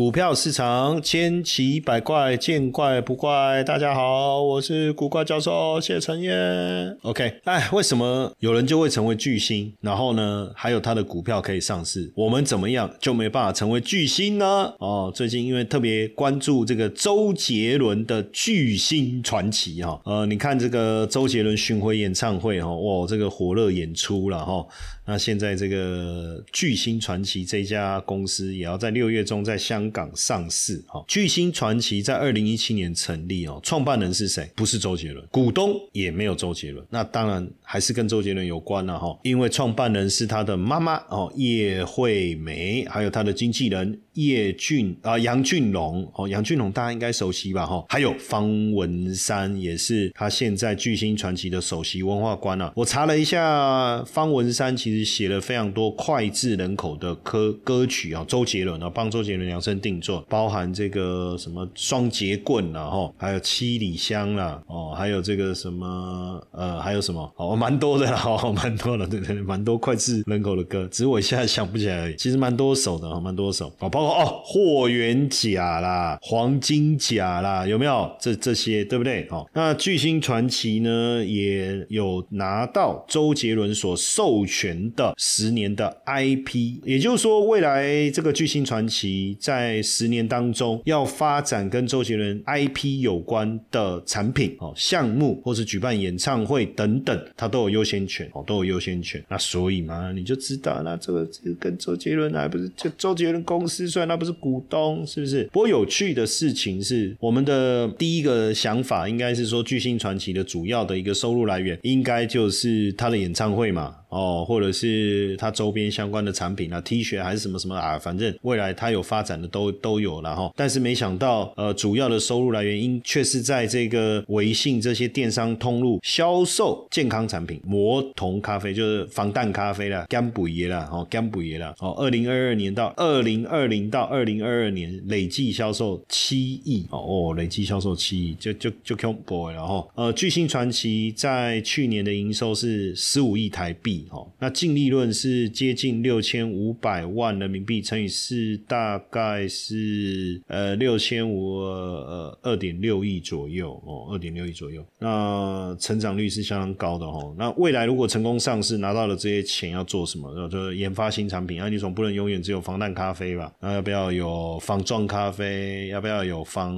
股票市场千奇百怪，见怪不怪。大家好，我是古怪教授谢承彦。OK，哎，为什么有人就会成为巨星，然后呢，还有他的股票可以上市，我们怎么样就没办法成为巨星呢？哦，最近因为特别关注这个周杰伦的巨星传奇哈，呃，你看这个周杰伦巡回演唱会哈，哇，这个火热演出了哈。那现在这个巨星传奇这家公司也要在六月中在香港上市。哈，巨星传奇在二零一七年成立哦，创办人是谁？不是周杰伦，股东也没有周杰伦。那当然还是跟周杰伦有关了哈，因为创办人是他的妈妈哦，叶惠美，还有他的经纪人叶俊啊，杨俊龙哦，杨俊龙大家应该熟悉吧哈，还有方文山也是他现在巨星传奇的首席文化官啊。我查了一下，方文山其实。写了非常多脍炙人口的歌歌曲啊，周杰伦啊，帮周杰伦量身定做，包含这个什么双节棍啦，哈，还有七里香啦，哦，还有这个什么呃，还有什么哦，蛮多的哈，蛮多的，对对，蛮多脍炙人口的歌，只是我现在想不起来而已。其实蛮多首的哈，蛮多首啊，包括哦，霍元甲啦，黄金甲啦，有没有这这些对不对？哦，那巨星传奇呢，也有拿到周杰伦所授权。的十年的 IP，也就是说，未来这个巨星传奇在十年当中要发展跟周杰伦 IP 有关的产品哦项目，或是举办演唱会等等，它都有优先权哦，都有优先权。那所以嘛，你就知道，那这个跟周杰伦还不是就周杰伦公司，虽然他不是股东，是不是？不过有趣的事情是，我们的第一个想法应该是说，巨星传奇的主要的一个收入来源，应该就是他的演唱会嘛。哦，或者是它周边相关的产品啊，T 恤还是什么什么啊，反正未来它有发展的都都有了哈。但是没想到，呃，主要的收入来源因却是在这个微信这些电商通路销售健康产品，魔童咖啡就是防弹咖啡啦，干补爷啦，哦，干补爷啦，哦，二零二二年到二零二零到二零二二年累计销售七亿哦，哦，累计销售七亿，就就就 c o boy 了哈。呃，巨星传奇在去年的营收是十五亿台币。哦，那净利润是接近六千五百万人民币，乘以四，大概是呃六千五呃二点六亿左右哦，二点六亿左右。那成长率是相当高的哦。那未来如果成功上市，拿到了这些钱要做什么？就是研发新产品啊，你总不能永远只有防弹咖啡吧？那要不要有防撞咖啡？要不要有防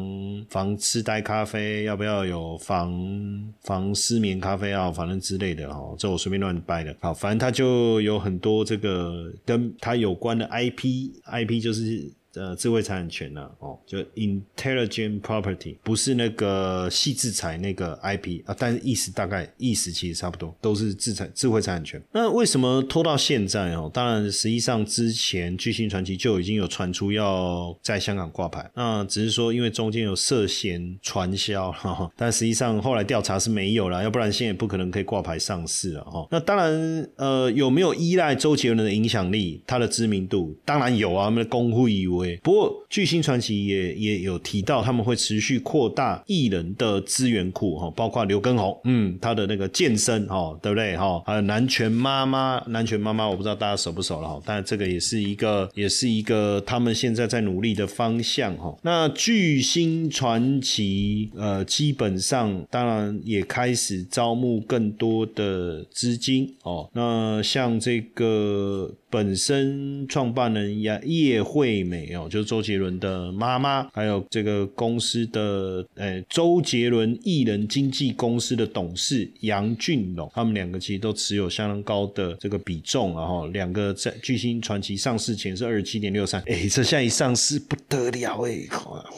防痴呆咖啡？要不要有防防失眠咖啡啊？反正之类的哦，这我随便乱掰的。好。反正他就有很多这个跟他有关的 IP，IP 就是。呃，智慧产权呢？哦，就 intelligent property，不是那个细制裁那个 IP 啊，但是意思大概意思其实差不多，都是制财智慧产权。那为什么拖到现在哦？当然，实际上之前巨星传奇就已经有传出要在香港挂牌，那只是说因为中间有涉嫌传销，哈，但实际上后来调查是没有了，要不然现在也不可能可以挂牌上市了哈。那当然，呃，有没有依赖周杰伦的影响力，他的知名度？当然有啊，我们的公会以为。不过，巨星传奇也也有提到，他们会持续扩大艺人的资源库哈，包括刘畊宏，嗯，他的那个健身哈，对不对哈？还有南拳妈妈，南拳妈妈，我不知道大家熟不熟了哈，但这个也是一个，也是一个他们现在在努力的方向哈。那巨星传奇呃，基本上当然也开始招募更多的资金哦。那像这个。本身创办人叶叶惠美哦，就是周杰伦的妈妈，还有这个公司的呃周杰伦艺人经纪公司的董事杨俊龙，他们两个其实都持有相当高的这个比重，然后两个在巨星传奇上市前是二十七点六三，哎，这现在一上市不得了哎，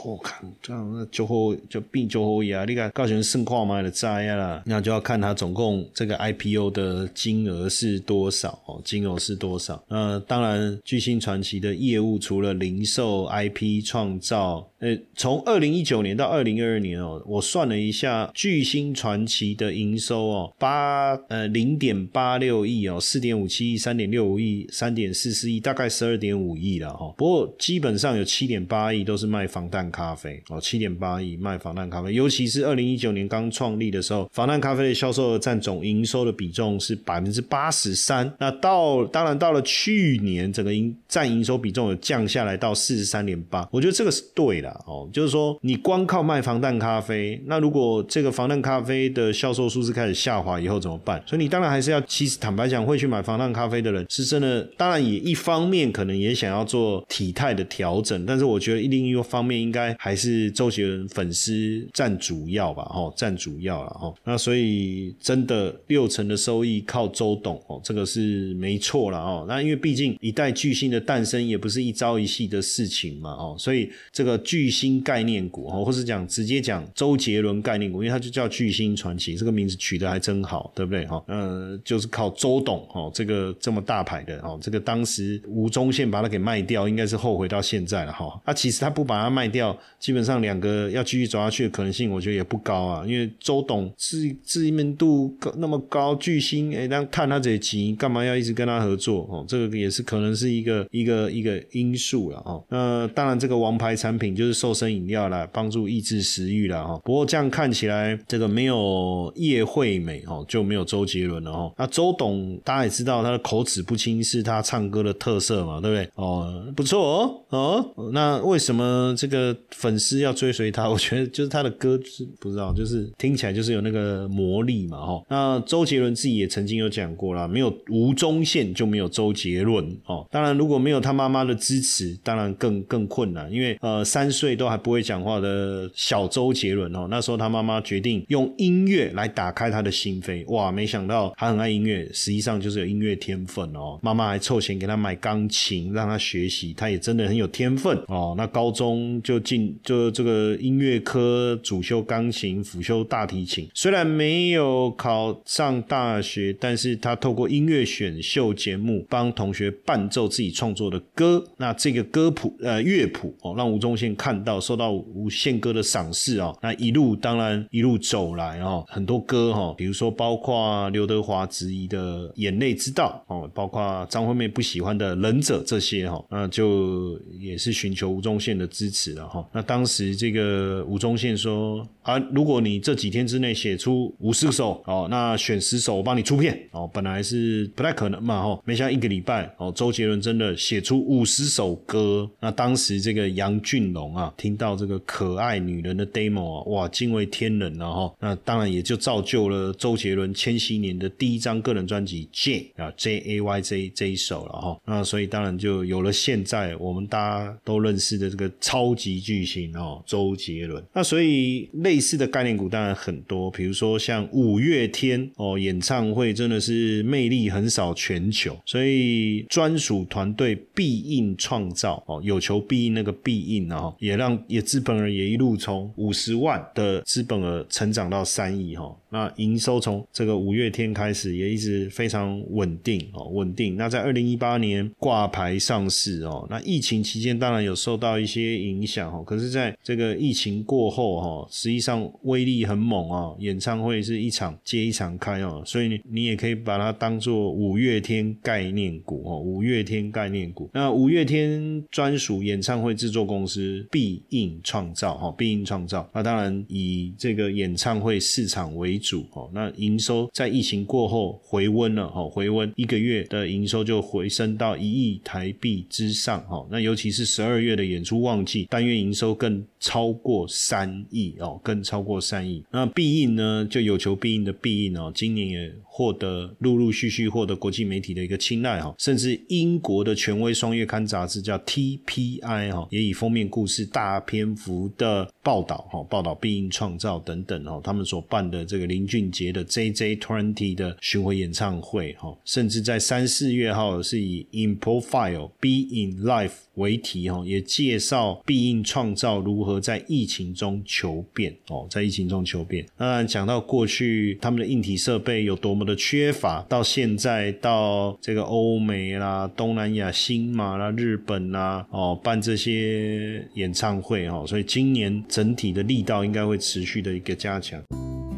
我看这样那就后就并就后啊，你看高雄盛况买的债啊，那就要看它总共这个 IPO 的金额是多少哦，金额是多少。呃，当然，巨星传奇的业务除了零售、IP 创造。呃，从二零一九年到二零二二年哦，我算了一下，巨星传奇的营收哦，八呃零点八六亿哦，四点五七亿，三点六五亿，三点四四亿，大概十二点五亿了哈。不过基本上有七点八亿都是卖防弹咖啡哦，七点八亿卖防弹咖啡，尤其是二零一九年刚创立的时候，防弹咖啡的销售额占总营收的比重是百分之八十三。那到当然到了去年，整个营占营收比重有降下来到四十三点八，我觉得这个是对的哦，就是说你光靠卖防弹咖啡，那如果这个防弹咖啡的销售数字开始下滑以后怎么办？所以你当然还是要，其实坦白讲，会去买防弹咖啡的人是真的，当然也一方面可能也想要做体态的调整，但是我觉得另一个方面应该还是周杰伦粉丝占主要吧，哦，占主要了，哦，那所以真的六成的收益靠周董哦，这个是没错了哦，那因为毕竟一代巨星的诞生也不是一朝一夕的事情嘛，哦，所以这个巨巨星概念股哦，或是讲直接讲周杰伦概念股，因为它就叫巨星传奇，这个名字取得还真好，对不对？哈，呃，就是靠周董哦，这个这么大牌的哦，这个当时吴宗宪把它给卖掉，应该是后悔到现在了哈。啊，其实他不把它卖掉，基本上两个要继续走下去的可能性，我觉得也不高啊，因为周董知知名度那么高，巨星哎，那看他这钱，干嘛要一直跟他合作？哦，这个也是可能是一个一个一个因素了哦。那当然，这个王牌产品就就是瘦身饮料啦，帮助抑制食欲了哈。不过这样看起来，这个没有叶惠美哦，就没有周杰伦了哦。那周董大家也知道，他的口齿不清是他唱歌的特色嘛，对不对？哦，不错哦哦。那为什么这个粉丝要追随他？我觉得就是他的歌是不知道，就是听起来就是有那个魔力嘛哈。那周杰伦自己也曾经有讲过啦，没有吴宗宪就没有周杰伦哦。当然，如果没有他妈妈的支持，当然更更困难，因为呃三岁都还不会讲话的小周杰伦哦，那时候他妈妈决定用音乐来打开他的心扉，哇，没想到他很爱音乐，实际上就是有音乐天分哦。妈妈还凑钱给他买钢琴让他学习，他也真的很有天分哦。那高中就进就这个音乐科主修钢琴，辅修大提琴，虽然没有考上大学，但是他透过音乐选秀节目帮同学伴奏自己创作的歌，那这个歌谱呃乐谱哦，让吴宗宪看到，受到吴宪哥的赏识哦。那一路当然一路走来哦，很多歌哈，比如说包括刘德华质疑的《眼泪之道》哦，包括张惠妹不喜欢的《忍者》这些哈，那就也是寻求吴宗宪的支持了哈。那当时这个吴宗宪说啊，如果你这几天之内写出五十首哦，那选十首我帮你出片哦，本来是不太可能嘛哈，没想到一个礼拜哦，周杰伦真的写出五十首歌。那当时这个杨俊龙啊，听到这个可爱女人的 demo 啊，哇，惊为天人了哈。那当然也就造就了周杰伦千禧年的第一张个人专辑 J 啊 J A Y J 这一首了哈。那所以当然就有了现在我们大家都认识的这个超级巨星哦，周杰伦。那所以类似的概念股当然很多，比如说像五月天哦，演唱会真的是魅力横扫全球，所以专属团队必应创造哦，有求必应那个必应啊，也让也资本额也一路从五十万的资本额成长到三亿哈。那营收从这个五月天开始也一直非常稳定哦，稳定。那在二零一八年挂牌上市哦，那疫情期间当然有受到一些影响哦，可是在这个疫情过后哈，实际上威力很猛啊，演唱会是一场接一场开哦，所以你也可以把它当做五月天概念股哦，五月天概念股。那五月天专属演唱会制作公司必应创造哈，必应创造。那当然以这个演唱会市场为哦，那营收在疫情过后回温了哦，回温一个月的营收就回升到一亿台币之上哦。那尤其是十二月的演出旺季，单月营收更超过三亿哦，更超过三亿。那必应呢，就有求必应的必应哦，今年也获得陆陆续续获得国际媒体的一个青睐哈，甚至英国的权威双月刊杂志叫 TPI 哈，也以封面故事大篇幅的报道哈，报道必应创造等等哈，他们所办的这个。林俊杰的 JJ Twenty 的巡回演唱会哈，甚至在三四月号是以 In Profile Be in Life 为题哈，也介绍必应创造如何在疫情中求变哦，在疫情中求变。当然讲到过去他们的硬体设备有多么的缺乏，到现在到这个欧美啦、东南亚、新马啦、日本啦哦办这些演唱会哦，所以今年整体的力道应该会持续的一个加强。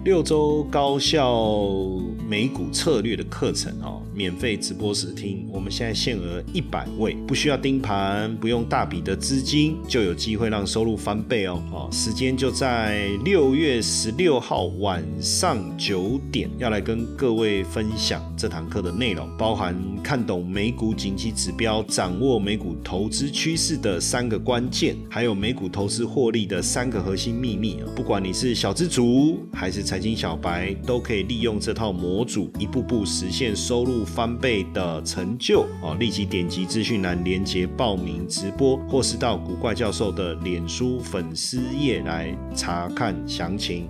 六周高效美股策略的课程哦，免费直播时听。我们现在限额一百位，不需要盯盘，不用大笔的资金，就有机会让收入翻倍哦。哦，时间就在六月十六号晚上九点，要来跟各位分享这堂课的内容，包含看懂美股景气指标，掌握美股投资趋势的三个关键，还有美股投资获利的三个核心秘密啊。不管你是小资族还是财财经小白都可以利用这套模组，一步步实现收入翻倍的成就哦！立即点击资讯栏连接报名直播，或是到古怪教授的脸书粉丝页来查看详情。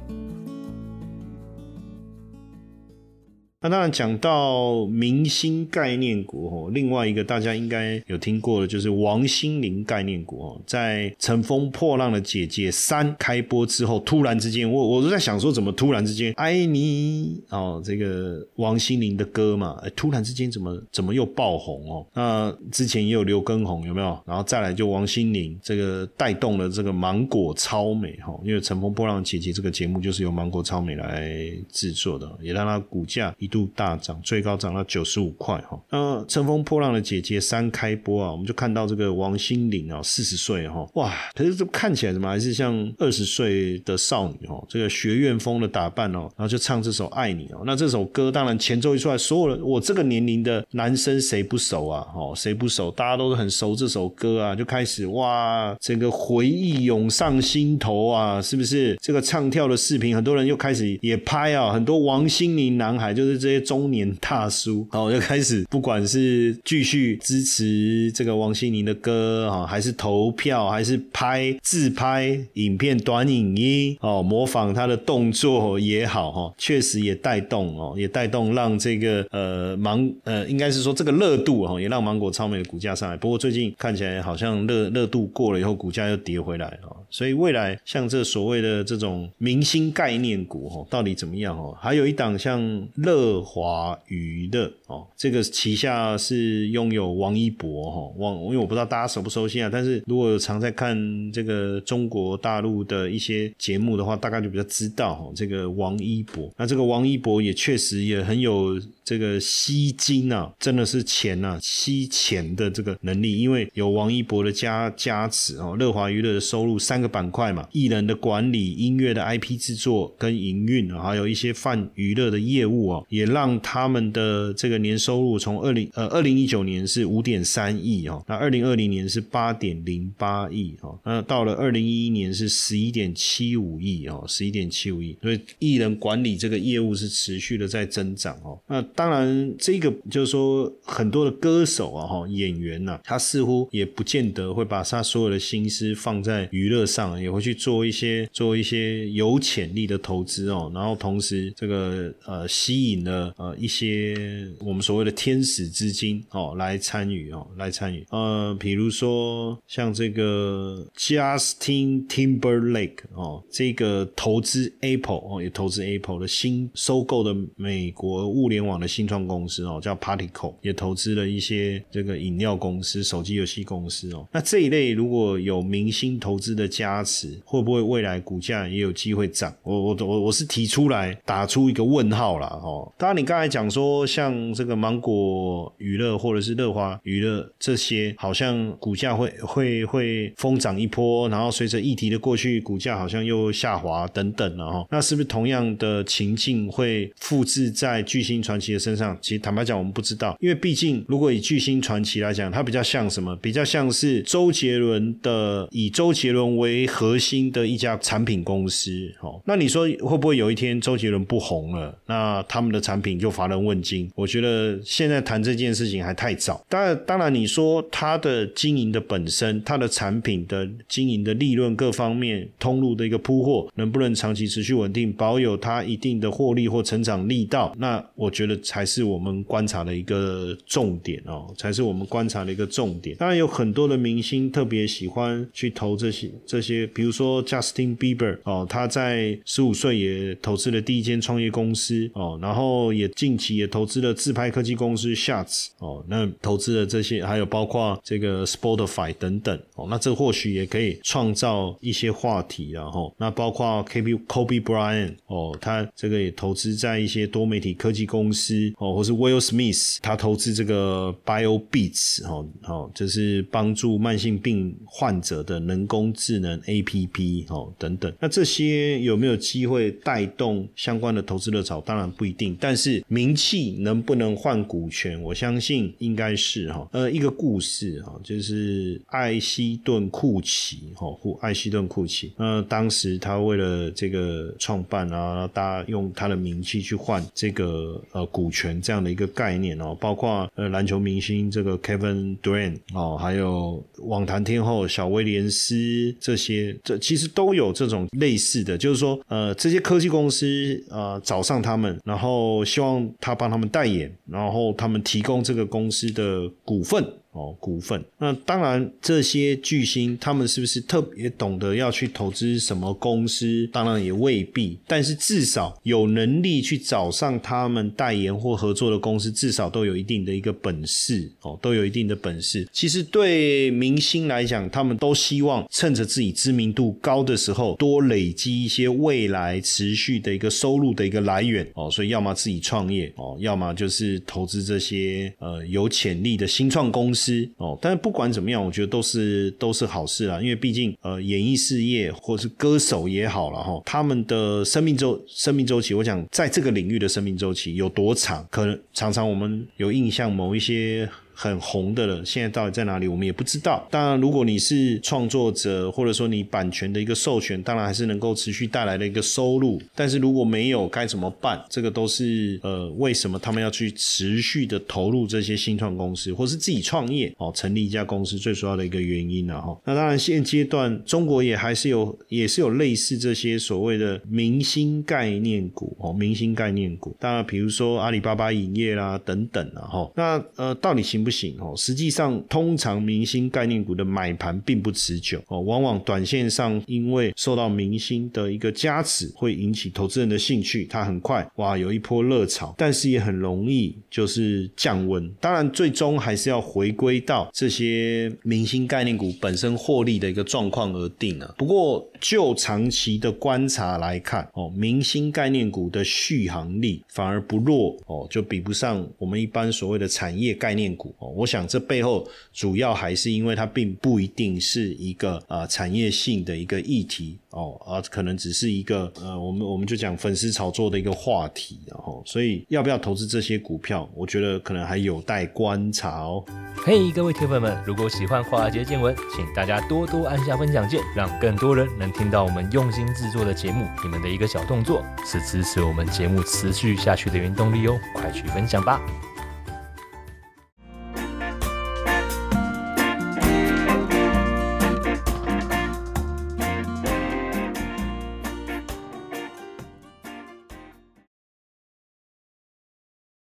那当然讲到明星概念股哦，另外一个大家应该有听过的，就是王心凌概念股哦，在《乘风破浪的姐姐三》开播之后，突然之间，我我都在想说，怎么突然之间，爱你哦，这个王心凌的歌嘛，突然之间怎么怎么又爆红哦？那之前也有刘畊宏有没有？然后再来就王心凌这个带动了这个芒果超美哈，因为《乘风破浪的姐姐》这个节目就是由芒果超美来制作的，也让它股价一度。大涨，最高涨到九十五块哈。那《乘风破浪的姐姐三》开播啊，我们就看到这个王心凌啊，四十岁哈，哇，可是这看起来怎么还是像二十岁的少女哦？这个学院风的打扮哦，然后就唱这首《爱你》哦。那这首歌当然前奏一出来，所有人我这个年龄的男生谁不熟啊？哦，谁不熟？大家都是很熟这首歌啊，就开始哇，整个回忆涌上心头啊，是不是？这个唱跳的视频，很多人又开始也拍啊，很多王心凌男孩就是。这些中年大叔，哦，就开始不管是继续支持这个王心凌的歌啊，还是投票，还是拍自拍影片、短影音哦，模仿他的动作也好哈，确实也带动哦，也带动让这个呃芒呃，应该是说这个热度哈，也让芒果超美的股价上来。不过最近看起来好像热热度过了以后，股价又跌回来了。所以未来像这所谓的这种明星概念股哦，到底怎么样哦？还有一档像乐。华娱乐哦，这个旗下是拥有王一博哈，王因为我不知道大家熟不熟悉啊，但是如果常在看这个中国大陆的一些节目的话，大概就比较知道哈，这个王一博。那这个王一博也确实也很有这个吸金啊，真的是钱呐，吸钱的这个能力，因为有王一博的加加持哦，乐华娱乐的收入三三个板块嘛，艺人的管理、音乐的 IP 制作跟营运，还有一些泛娱乐的业务啊，也。让他们的这个年收入从二零呃二零一九年是五点三亿哦，那二零二零年是八点零八亿哦，那到了二零一一年是十一点七五亿哦，十一点七五亿，所以艺人管理这个业务是持续的在增长哦。那当然，这个就是说很多的歌手啊哈演员呐，他似乎也不见得会把他所有的心思放在娱乐上，也会去做一些做一些有潜力的投资哦，然后同时这个呃吸引了。呃，一些我们所谓的天使资金哦，来参与哦，来参与。呃，比如说像这个 Justin Timberlake 哦，这个投资 Apple 哦，也投资 Apple 的新收购的美国物联网的新创公司哦，叫 Particle，也投资了一些这个饮料公司、手机游戏公司哦。那这一类如果有明星投资的加持，会不会未来股价也有机会涨？我我我我是提出来打出一个问号了哦。当然。你刚才讲说，像这个芒果娱乐或者是乐华娱乐这些，好像股价会会会疯涨一波，然后随着议题的过去，股价好像又下滑等等了哈。那是不是同样的情境会复制在巨星传奇的身上，其实坦白讲，我们不知道，因为毕竟如果以巨星传奇来讲，它比较像什么？比较像是周杰伦的以周杰伦为为核心的一家产品公司。哦，那你说会不会有一天周杰伦不红了，那他们的产品就乏人问津？我觉得现在谈这件事情还太早。当然，当然你说他的经营的本身，他的产品的经营的利润各方面通路的一个铺货，能不能长期持续稳定，保有他一定的获利或成长力道？那我觉得才是我们观察的一个重点哦，才是我们观察的一个重点。当然有很多的明星特别喜欢去投这些这些，比如说 Justin Bieber 哦，他在十五岁也投资了第一间创业公司哦，然后也近期也投资了自拍科技公司 Shots 哦，那投资了这些，还有包括这个 Spotify 等等哦，那这或许也可以创造一些话题，然后那包括 K B Kobe Bryant 哦，他这个也投资在一些多媒体科技公司哦，或是 Will Smith 他投资这个 Bio Beats 哦哦，就是帮助慢性病患者的人工智能 A P P 哦等等，那这些有没有机会带动相关的投资热潮？当然不一定，但是名气能不能换股权？我相信应该是哈。呃，一个故事哈，就是艾希顿库奇哈或，艾希顿库奇。那当时他为了这个创办啊，大家用他的名气去换这个呃股权这样的一个概念哦，包括呃篮球明星这个 Kevin Durant 哦，还有网坛天后小威廉斯这些，这其实都有这种类似的，就是说呃这些科技公司呃找上他们，然后希望他帮他们代言，然后他们提供这个公司的股份。哦，股份。那当然，这些巨星他们是不是特别懂得要去投资什么公司？当然也未必。但是至少有能力去找上他们代言或合作的公司，至少都有一定的一个本事哦，都有一定的本事。其实对明星来讲，他们都希望趁着自己知名度高的时候，多累积一些未来持续的一个收入的一个来源哦。所以要么自己创业哦，要么就是投资这些呃有潜力的新创公司。哦，但是不管怎么样，我觉得都是都是好事啊，因为毕竟呃，演艺事业或是歌手也好了哈，他们的生命周生命周期，我想在这个领域的生命周期有多长，可能常常我们有印象某一些。很红的了，现在到底在哪里，我们也不知道。当然，如果你是创作者，或者说你版权的一个授权，当然还是能够持续带来的一个收入。但是如果没有，该怎么办？这个都是呃，为什么他们要去持续的投入这些新创公司，或是自己创业哦，成立一家公司最主要的一个原因了哈。那当然，现阶段中国也还是有，也是有类似这些所谓的明星概念股哦，明星概念股。当然，比如说阿里巴巴影业啦等等啊哈。那呃，到底行？不行哦，实际上通常明星概念股的买盘并不持久哦，往往短线上因为受到明星的一个加持，会引起投资人的兴趣，它很快哇有一波热潮，但是也很容易就是降温。当然，最终还是要回归到这些明星概念股本身获利的一个状况而定啊。不过就长期的观察来看哦，明星概念股的续航力反而不弱哦，就比不上我们一般所谓的产业概念股。哦，我想这背后主要还是因为它并不一定是一个啊产业性的一个议题哦，而可能只是一个呃，我们我们就讲粉丝炒作的一个话题，然后所以要不要投资这些股票，我觉得可能还有待观察哦。嘿，各位铁粉们，如果喜欢华尔街见闻，请大家多多按下分享键，让更多人能听到我们用心制作的节目。你们的一个小动作是支持我们节目持续下去的原动力哦，快去分享吧。